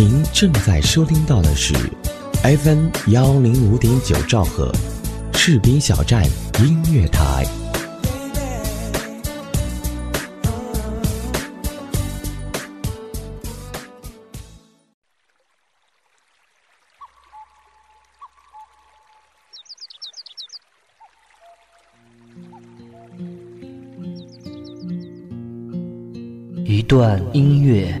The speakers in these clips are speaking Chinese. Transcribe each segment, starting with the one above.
您正在收听到的是 FM 幺零五点九兆赫，赤兵小站音乐台。一段音乐，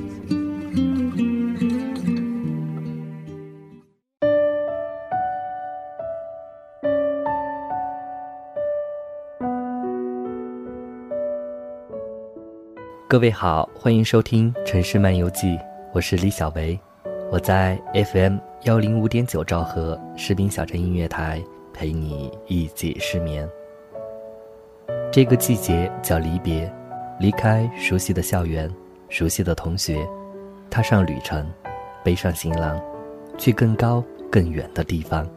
各位好，欢迎收听《城市漫游记》，我是李小维，我在 FM 幺零五点九兆赫士兵小镇音乐台陪你一起失眠。这个季节叫离别，离开熟悉的校园，熟悉的同学，踏上旅程，背上行囊，去更高更远的地方，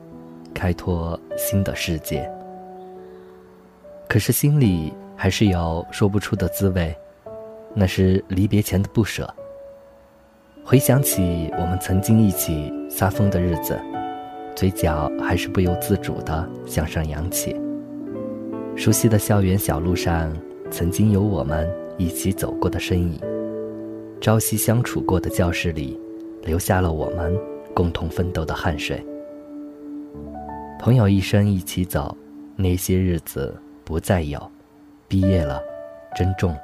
开拓新的世界。可是心里还是有说不出的滋味。那是离别前的不舍。回想起我们曾经一起撒疯的日子，嘴角还是不由自主地向上扬起。熟悉的校园小路上，曾经有我们一起走过的身影；朝夕相处过的教室里，留下了我们共同奋斗的汗水。朋友一生一起走，那些日子不再有。毕业了，珍重。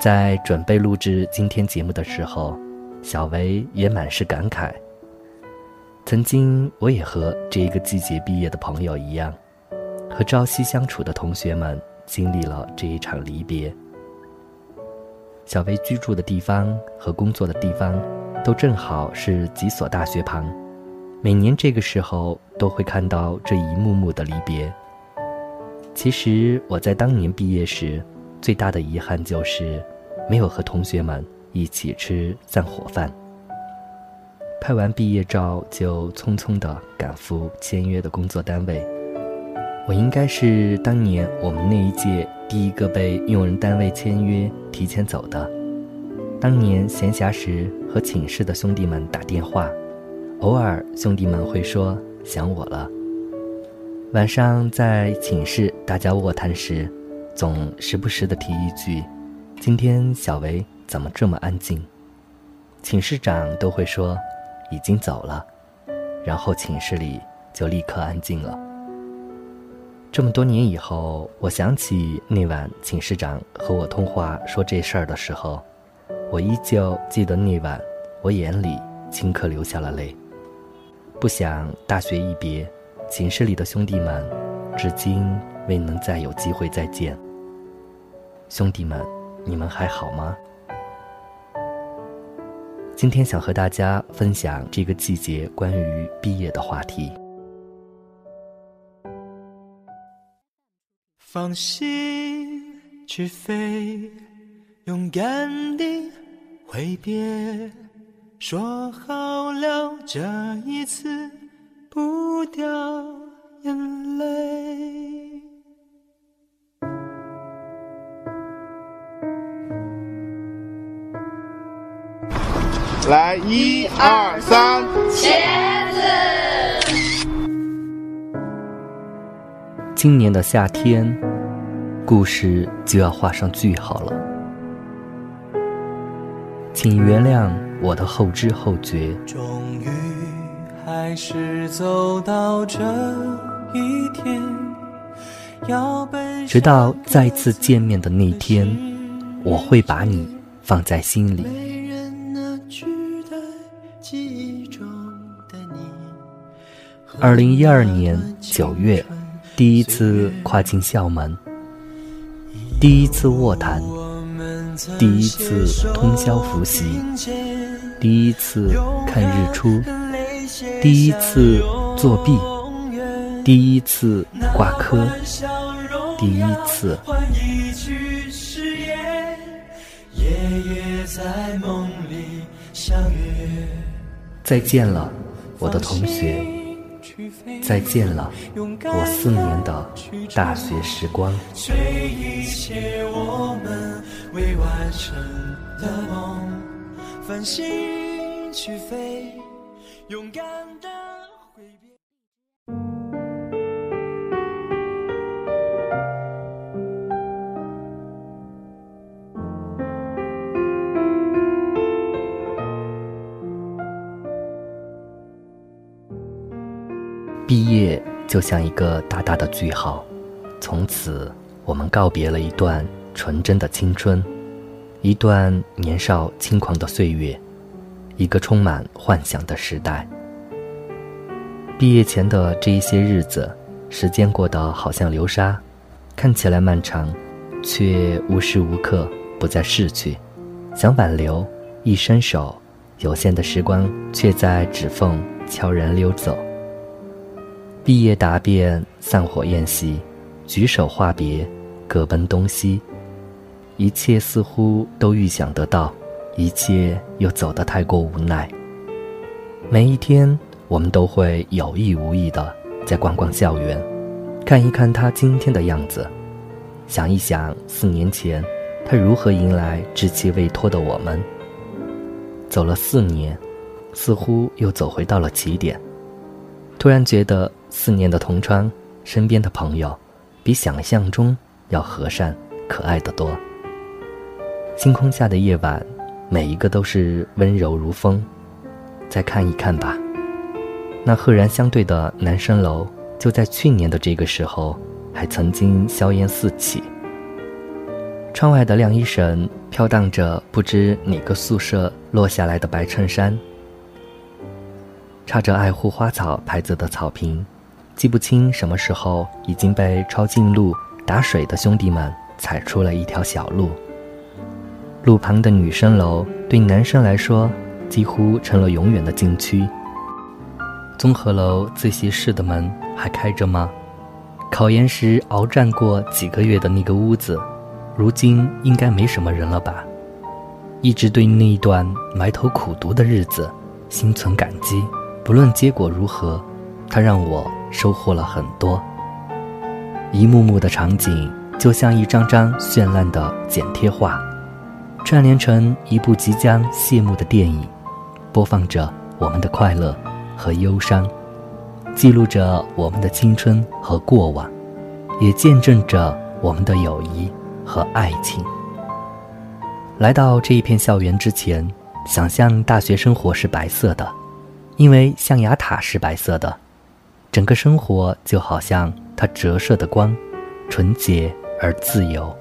在准备录制今天节目的时候，小维也满是感慨。曾经，我也和这一个季节毕业的朋友一样，和朝夕相处的同学们经历了这一场离别。小维居住的地方和工作的地方，都正好是几所大学旁，每年这个时候都会看到这一幕幕的离别。其实我在当年毕业时。最大的遗憾就是，没有和同学们一起吃散伙饭。拍完毕业照就匆匆地赶赴签约的工作单位。我应该是当年我们那一届第一个被用人单位签约提前走的。当年闲暇时和寝室的兄弟们打电话，偶尔兄弟们会说想我了。晚上在寝室大家卧谈时。总时不时的提一句：“今天小维怎么这么安静？”寝室长都会说：“已经走了。”然后寝室里就立刻安静了。这么多年以后，我想起那晚寝室长和我通话说这事儿的时候，我依旧记得那晚，我眼里顷刻流下了泪。不想大学一别，寝室里的兄弟们，至今未能再有机会再见。兄弟们，你们还好吗？今天想和大家分享这个季节关于毕业的话题。放心去飞，勇敢地挥别，说好了这一次不掉眼泪。来，一二三，茄子。今年的夏天，故事就要画上句号了，请原谅我的后知后觉。终于还是走到这一天，直到再次见面的那天，我会把你放在心里。二零一二年九月，第一次跨进校门，第一次卧谈，第一次通宵复习，第一次看日出，第一次作弊，第一次挂科，第一次。换一句誓言，夜夜在梦里相约。再见了，我的同学。再见了，我四年的大学时光。追一切我们未完成的梦，繁星去飞，勇敢的毕业就像一个大大的句号，从此我们告别了一段纯真的青春，一段年少轻狂的岁月，一个充满幻想的时代。毕业前的这一些日子，时间过得好像流沙，看起来漫长，却无时无刻不在逝去。想挽留，一伸手，有限的时光却在指缝悄然溜走。毕业答辩，散伙宴席，举手话别，各奔东西。一切似乎都预想得到，一切又走得太过无奈。每一天，我们都会有意无意的在逛逛校园，看一看他今天的样子，想一想四年前他如何迎来稚气未脱的我们。走了四年，似乎又走回到了起点。突然觉得四年的同窗，身边的朋友，比想象中要和善、可爱的多。星空下的夜晚，每一个都是温柔如风。再看一看吧，那赫然相对的男生楼，就在去年的这个时候，还曾经硝烟四起。窗外的晾衣绳飘荡着不知哪个宿舍落下来的白衬衫。插着“爱护花草”牌子的草坪，记不清什么时候已经被抄近路打水的兄弟们踩出了一条小路。路旁的女生楼对男生来说，几乎成了永远的禁区。综合楼自习室的门还开着吗？考研时鏖战过几个月的那个屋子，如今应该没什么人了吧？一直对那一段埋头苦读的日子心存感激。不论结果如何，它让我收获了很多。一幕幕的场景就像一张张绚烂的剪贴画，串联成一部即将谢幕的电影，播放着我们的快乐和忧伤，记录着我们的青春和过往，也见证着我们的友谊和爱情。来到这一片校园之前，想象大学生活是白色的。因为象牙塔是白色的，整个生活就好像它折射的光，纯洁而自由。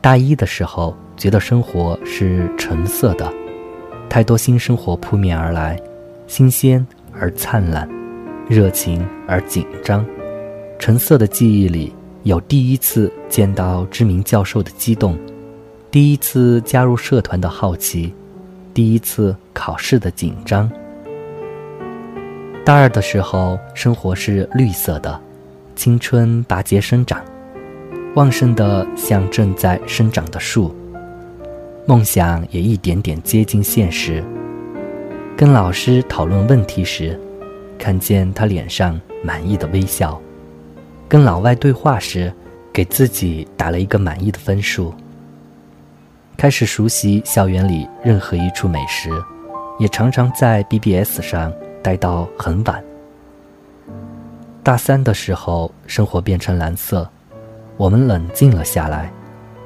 大一的时候，觉得生活是橙色的，太多新生活扑面而来，新鲜而灿烂，热情而紧张。橙色的记忆里有第一次见到知名教授的激动，第一次加入社团的好奇。第一次考试的紧张。大二的时候，生活是绿色的，青春拔节生长，旺盛的像正在生长的树。梦想也一点点接近现实。跟老师讨论问题时，看见他脸上满意的微笑；跟老外对话时，给自己打了一个满意的分数。开始熟悉校园里任何一处美食，也常常在 BBS 上待到很晚。大三的时候，生活变成蓝色，我们冷静了下来，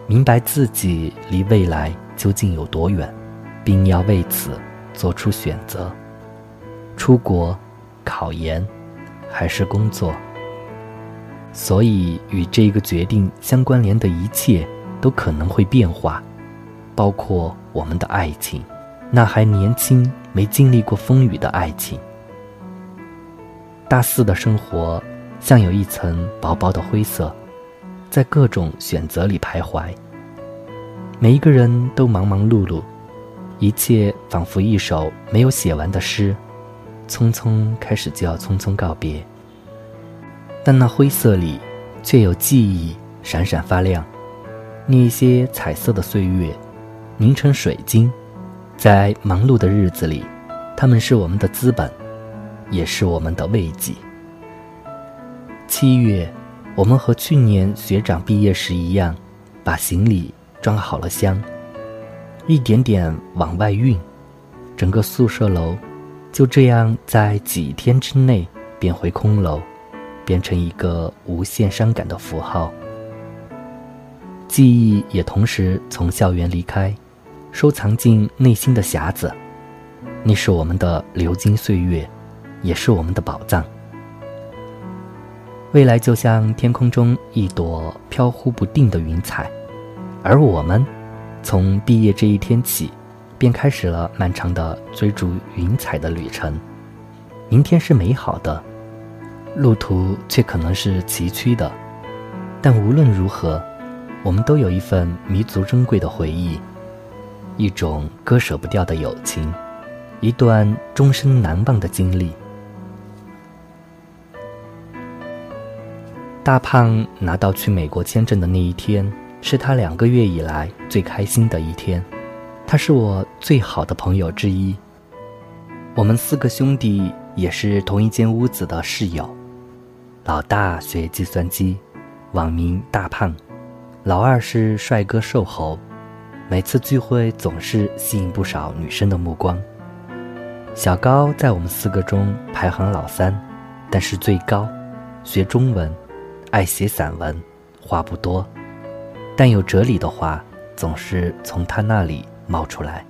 明白自己离未来究竟有多远，并要为此做出选择：出国、考研，还是工作。所以，与这个决定相关联的一切都可能会变化。包括我们的爱情，那还年轻、没经历过风雨的爱情。大四的生活像有一层薄薄的灰色，在各种选择里徘徊。每一个人都忙忙碌碌，一切仿佛一首没有写完的诗，匆匆开始就要匆匆告别。但那灰色里，却有记忆闪闪发亮。那些彩色的岁月，凝成水晶，在忙碌的日子里，他们是我们的资本，也是我们的慰藉。七月，我们和去年学长毕业时一样，把行李装好了箱，一点点往外运，整个宿舍楼就这样在几天之内变回空楼，变成一个无限伤感的符号。记忆也同时从校园离开，收藏进内心的匣子，那是我们的流金岁月，也是我们的宝藏。未来就像天空中一朵飘忽不定的云彩，而我们，从毕业这一天起，便开始了漫长的追逐云彩的旅程。明天是美好的，路途却可能是崎岖的，但无论如何，我们都有一份弥足珍贵的回忆，一种割舍不掉的友情，一段终身难忘的经历。大胖拿到去美国签证的那一天，是他两个月以来最开心的一天。他是我最好的朋友之一。我们四个兄弟也是同一间屋子的室友。老大学计算机，网名大胖；老二是帅哥瘦猴，每次聚会总是吸引不少女生的目光。小高在我们四个中排行老三，但是最高，学中文。爱写散文，话不多，但有哲理的话总是从他那里冒出来。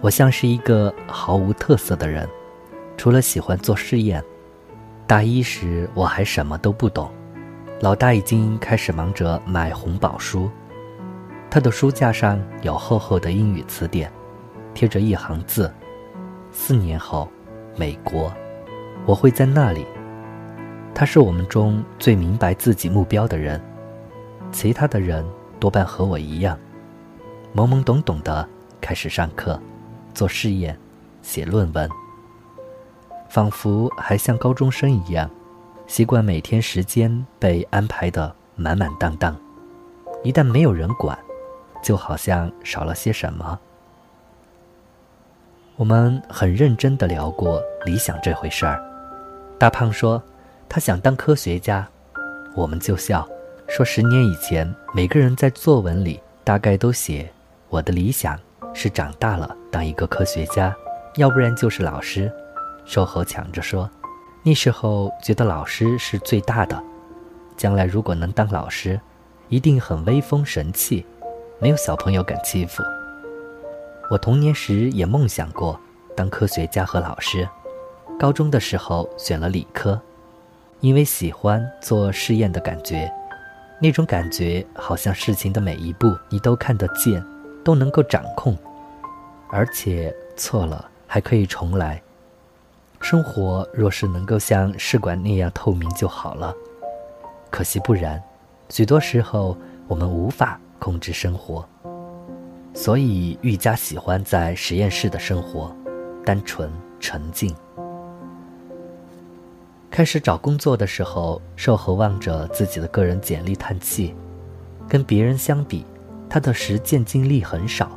我像是一个毫无特色的人，除了喜欢做试验。大一时我还什么都不懂，老大已经开始忙着买红宝书，他的书架上有厚厚的英语词典，贴着一行字：“四年后，美国，我会在那里。”他是我们中最明白自己目标的人，其他的人多半和我一样，懵懵懂懂的开始上课、做试验、写论文，仿佛还像高中生一样，习惯每天时间被安排的满满当当，一旦没有人管，就好像少了些什么。我们很认真的聊过理想这回事儿，大胖说。他想当科学家，我们就笑，说十年以前每个人在作文里大概都写我的理想是长大了当一个科学家，要不然就是老师。瘦猴抢着说，那时候觉得老师是最大的，将来如果能当老师，一定很威风神气，没有小朋友敢欺负。我童年时也梦想过当科学家和老师，高中的时候选了理科。因为喜欢做试验的感觉，那种感觉好像事情的每一步你都看得见，都能够掌控，而且错了还可以重来。生活若是能够像试管那样透明就好了，可惜不然。许多时候我们无法控制生活，所以愈加喜欢在实验室的生活，单纯沉静。开始找工作的时候，瘦猴望着自己的个人简历叹气。跟别人相比，他的实践经历很少。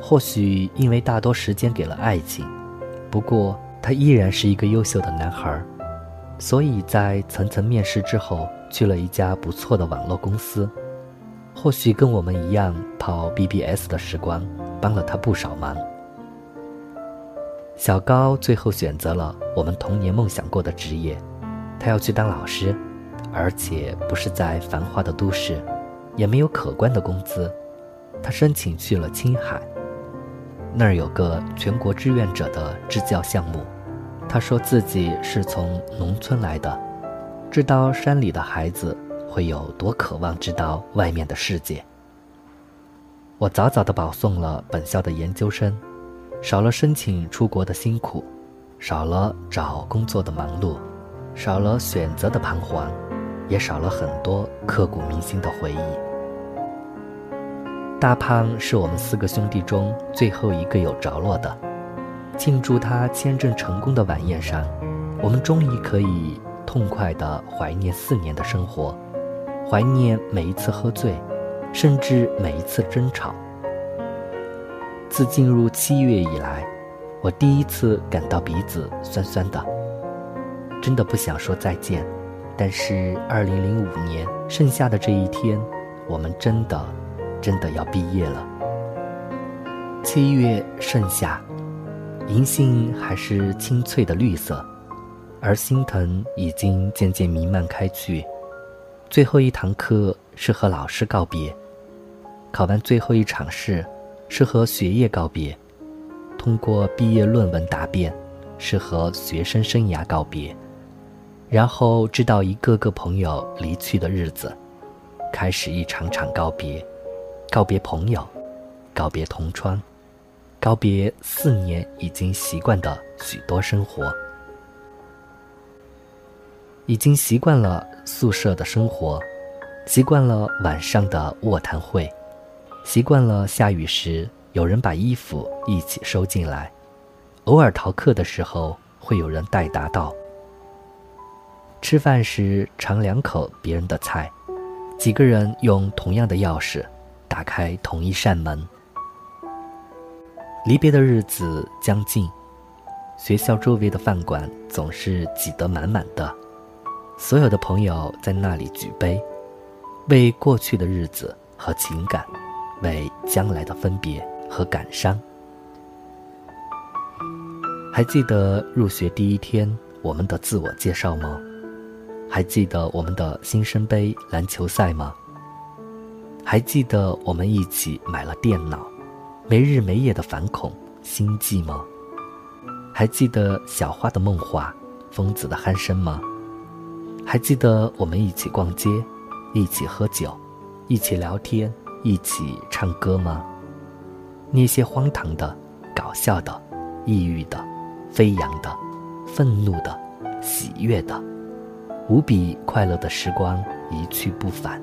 或许因为大多时间给了爱情，不过他依然是一个优秀的男孩。所以在层层面试之后，去了一家不错的网络公司。或许跟我们一样跑 BBS 的时光，帮了他不少忙。小高最后选择了我们童年梦想过的职业，他要去当老师，而且不是在繁华的都市，也没有可观的工资。他申请去了青海，那儿有个全国志愿者的支教项目。他说自己是从农村来的，知道山里的孩子会有多渴望知道外面的世界。我早早的保送了本校的研究生。少了申请出国的辛苦，少了找工作的忙碌，少了选择的彷徨，也少了很多刻骨铭心的回忆。大胖是我们四个兄弟中最后一个有着落的。庆祝他签证成功的晚宴上，我们终于可以痛快地怀念四年的生活。怀念每一次喝醉，甚至每一次争吵。自进入七月以来，我第一次感到鼻子酸酸的，真的不想说再见。但是，二零零五年剩下的这一天，我们真的，真的要毕业了。七月盛夏，银杏还是清脆的绿色，而心藤已经渐渐弥漫开去。最后一堂课是和老师告别，考完最后一场试是和学业告别，通过毕业论文答辩是和学生生涯告别。然后，知道一个个朋友离去的日子，开始一场场告别，告别朋友，告别同窗，告别四年已经习惯的许多生活，已经习惯了宿舍的生活，习惯了晚上的卧谈会，习惯了下雨时有人把衣服一起收进来，偶尔逃课的时候会有人代答到。吃饭时尝两口别人的菜，几个人用同样的钥匙打开同一扇门。离别的日子将近，学校周围的饭馆总是挤得满满的，所有的朋友在那里举杯，为过去的日子和情感，为将来的分别和感伤。还记得入学第一天我们的自我介绍吗？还记得我们的新生杯篮球赛吗？还记得我们一起买了电脑，没日没夜的反恐心悸吗？还记得小花的梦话，疯子的鼾声吗？还记得我们一起逛街，一起喝酒，一起聊天，一起唱歌吗？那些荒唐的、搞笑的、抑郁的、飞扬的、愤怒的、喜悦的。无比快乐的时光一去不返，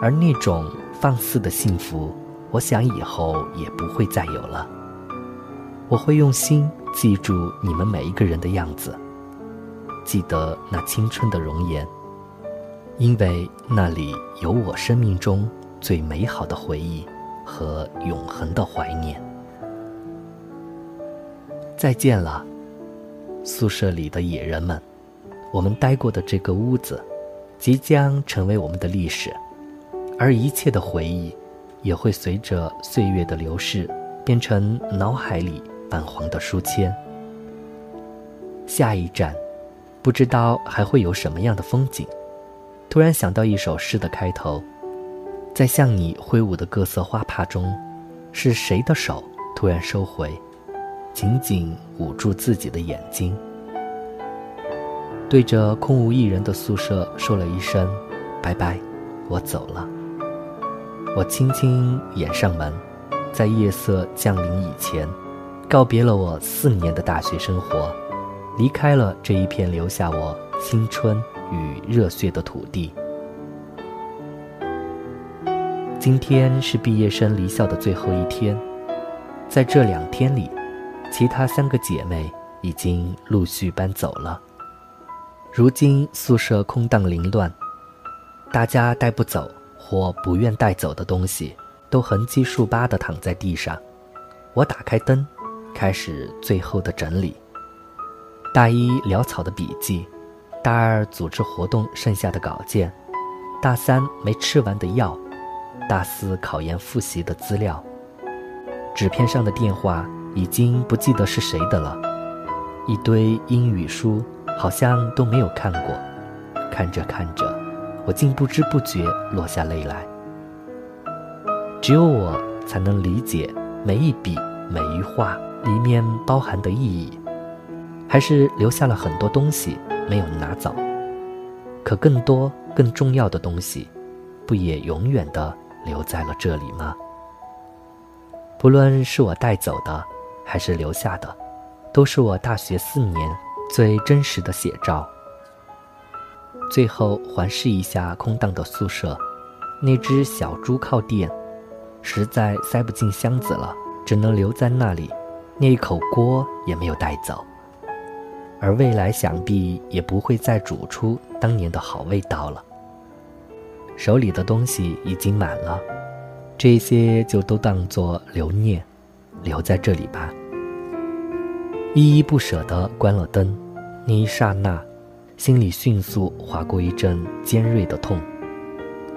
而那种放肆的幸福，我想以后也不会再有了。我会用心记住你们每一个人的样子，记得那青春的容颜，因为那里有我生命中最美好的回忆和永恒的怀念。再见了，宿舍里的野人们。我们待过的这个屋子，即将成为我们的历史，而一切的回忆，也会随着岁月的流逝，变成脑海里泛黄的书签。下一站，不知道还会有什么样的风景。突然想到一首诗的开头，在向你挥舞的各色花帕中，是谁的手突然收回，紧紧捂住自己的眼睛？对着空无一人的宿舍说了一声“拜拜”，我走了。我轻轻掩上门，在夜色降临以前，告别了我四年的大学生活，离开了这一片留下我青春与热血的土地。今天是毕业生离校的最后一天，在这两天里，其他三个姐妹已经陆续搬走了。如今宿舍空荡凌乱，大家带不走或不愿带走的东西，都横七竖八地躺在地上。我打开灯，开始最后的整理。大一潦草的笔记，大二组织活动剩下的稿件，大三没吃完的药，大四考研复习的资料。纸片上的电话已经不记得是谁的了，一堆英语书。好像都没有看过，看着看着，我竟不知不觉落下泪来。只有我才能理解每一笔每一画里面包含的意义，还是留下了很多东西没有拿走。可更多更重要的东西，不也永远的留在了这里吗？不论是我带走的，还是留下的，都是我大学四年。最真实的写照。最后环视一下空荡的宿舍，那只小猪靠垫，实在塞不进箱子了，只能留在那里。那一口锅也没有带走，而未来想必也不会再煮出当年的好味道了。手里的东西已经满了，这些就都当作留念，留在这里吧。依依不舍地关了灯，那一刹那，心里迅速划过一阵尖锐的痛，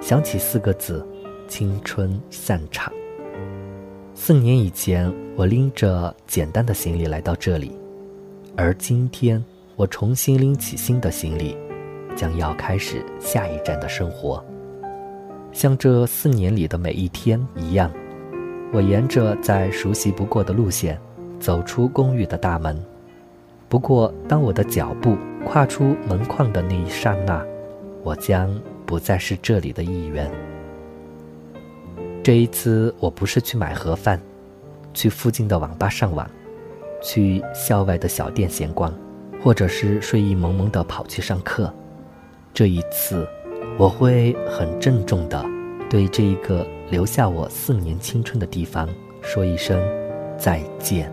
想起四个字：青春散场。四年以前，我拎着简单的行李来到这里，而今天，我重新拎起新的行李，将要开始下一站的生活。像这四年里的每一天一样，我沿着再熟悉不过的路线。走出公寓的大门，不过当我的脚步跨出门框的那一刹那，我将不再是这里的一员。这一次，我不是去买盒饭，去附近的网吧上网，去校外的小店闲逛，或者是睡意蒙蒙的跑去上课。这一次，我会很郑重的对这一个留下我四年青春的地方说一声再见。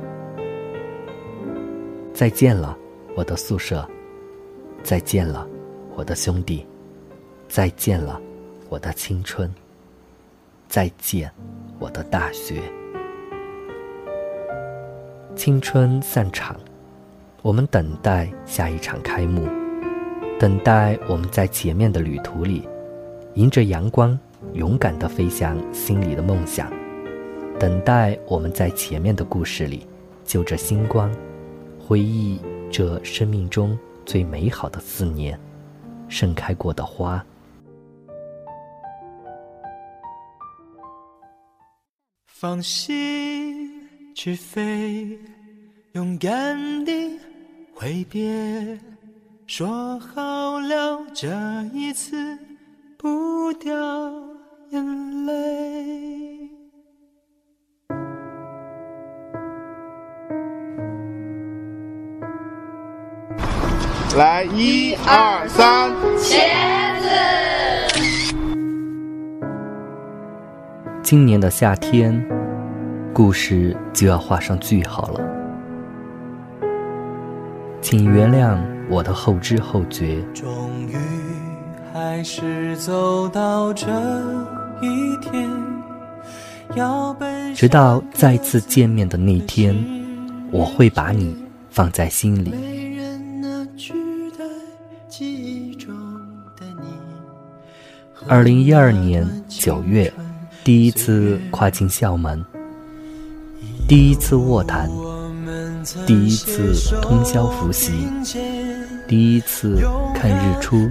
再见了，我的宿舍；再见了，我的兄弟；再见了，我的青春；再见，我的大学。青春散场，我们等待下一场开幕，等待我们在前面的旅途里，迎着阳光，勇敢地飞向心里的梦想；等待我们在前面的故事里，就着星光。回忆这生命中最美好的四年，盛开过的花。放心去飞，勇敢地挥别，说好了这一次不掉眼泪。来，一二三，茄子。今年的夏天，故事就要画上句号了，请原谅我的后知后觉。终于还是走到这一天，要奔直到再次见面的那天，我会把你放在心里。二零一二年九月，第一次跨进校门，第一次卧谈，第一次通宵复习，第一次看日出，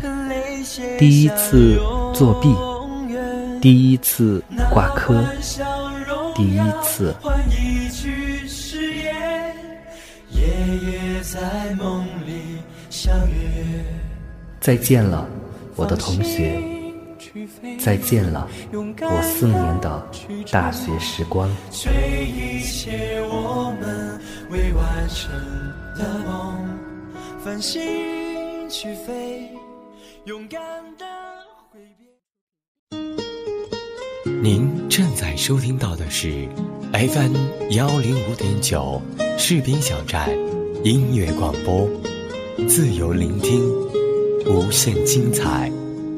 第一次作弊，第一次挂科，第一次。再见了，我的同学。再见了，我四年的大学时光。随一切我们未完成的梦，繁星去飞，勇敢的回您正在收听到的是 FM 幺零五点九士兵小站音乐广播，自由聆听，无限精彩。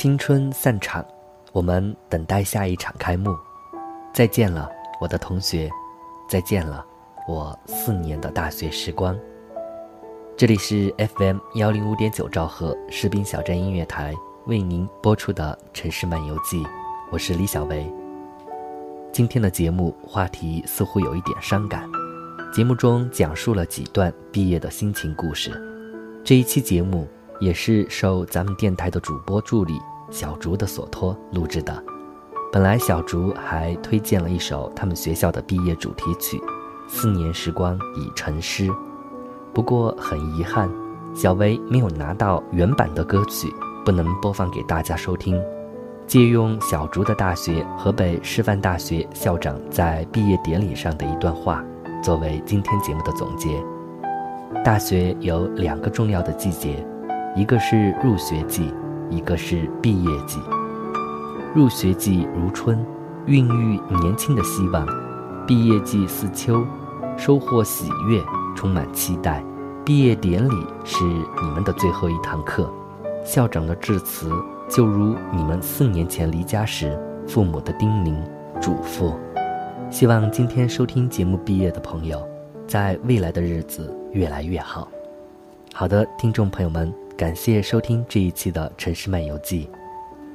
青春散场，我们等待下一场开幕。再见了，我的同学；再见了，我四年的大学时光。这里是 FM 幺零五点九兆赫士兵小站音乐台为您播出的城市漫游记，我是李小维。今天的节目话题似乎有一点伤感，节目中讲述了几段毕业的心情故事。这一期节目也是受咱们电台的主播助理。小竹的所托录制的，本来小竹还推荐了一首他们学校的毕业主题曲《四年时光已成诗》，不过很遗憾，小薇没有拿到原版的歌曲，不能播放给大家收听。借用小竹的大学河北师范大学校长在毕业典礼上的一段话，作为今天节目的总结。大学有两个重要的季节，一个是入学季，一个是毕业季。入学季如春，孕育年轻的希望；毕业季似秋，收获喜悦，充满期待。毕业典礼是你们的最后一堂课，校长的致辞就如你们四年前离家时父母的叮咛嘱咐。希望今天收听节目毕业的朋友，在未来的日子越来越好。好的，听众朋友们，感谢收听这一期的《城市漫游记》。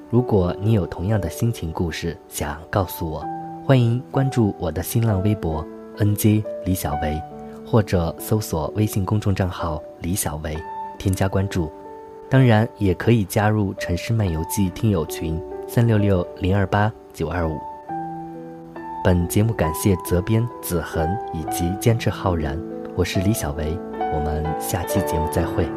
如果你有同样的心情故事想告诉我，欢迎关注我的新浪微博 “nj 李小维”，或者搜索微信公众账号“李小维”，添加关注。当然，也可以加入《城市漫游记》听友群三六六零二八九二五。本节目感谢责编子恒以及监制浩然，我是李小维，我们下期节目再会。